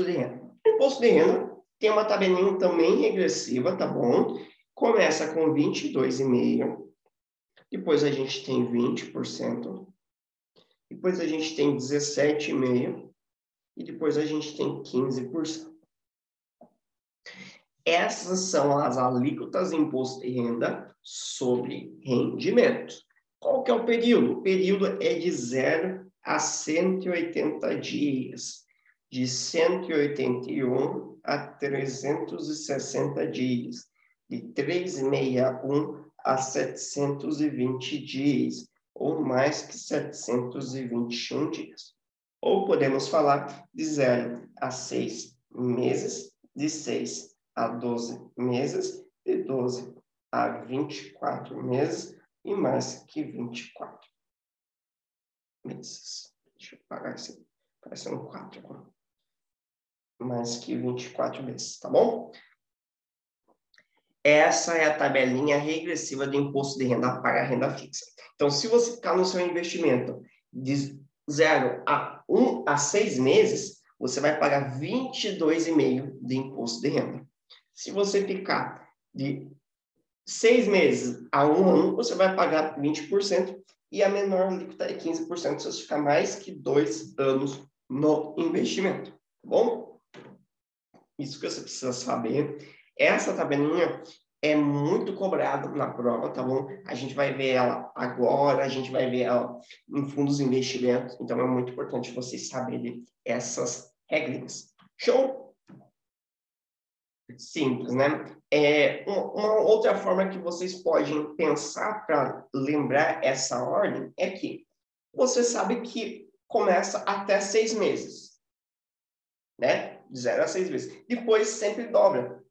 de renda. O imposto de renda tem uma tabelinha também regressiva, tá bom? Começa com 22,5%, depois a gente tem 20%, depois a gente tem 17,5% e depois a gente tem 15%. Essas são as alíquotas de imposto de renda sobre rendimentos. Qual que é o período? O período é de 0 a 180 dias, de 181 a 360 dias, de 361 a 720 dias, ou mais que 721 dias. Ou podemos falar de 0 a 6 meses, de 6 a 12 meses, de 12 a 24 meses, e mais que 24 meses. Deixa eu pagar esse, parece um 4 agora. Mais que 24 meses, tá bom? Essa é a tabelinha regressiva do imposto de renda para a renda fixa. Então, se você ficar no seu investimento de 0 a 1 um a 6 meses, você vai pagar 22,5% de imposto de renda. Se você ficar de seis meses a um ano, você vai pagar 20% e a menor alíquota é 15% se você ficar mais que dois anos no investimento, tá bom? Isso que você precisa saber. Essa tabelinha é muito cobrada na prova, tá bom? A gente vai ver ela agora, a gente vai ver ela em fundos de investimento, então é muito importante vocês saberem essas regras. Show? simples, né? É, uma outra forma que vocês podem pensar para lembrar essa ordem é que você sabe que começa até seis meses, né? De zero a seis meses. Depois sempre dobra.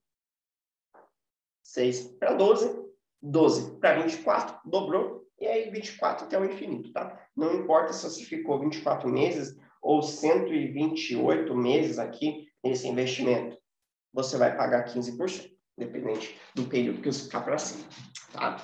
Seis para 12, 12 para 24, dobrou, e aí 24 até o infinito, tá? Não importa se você ficou 24 meses ou 128 meses aqui nesse investimento você vai pagar 15%, dependente do período que você ficar para cima, tá?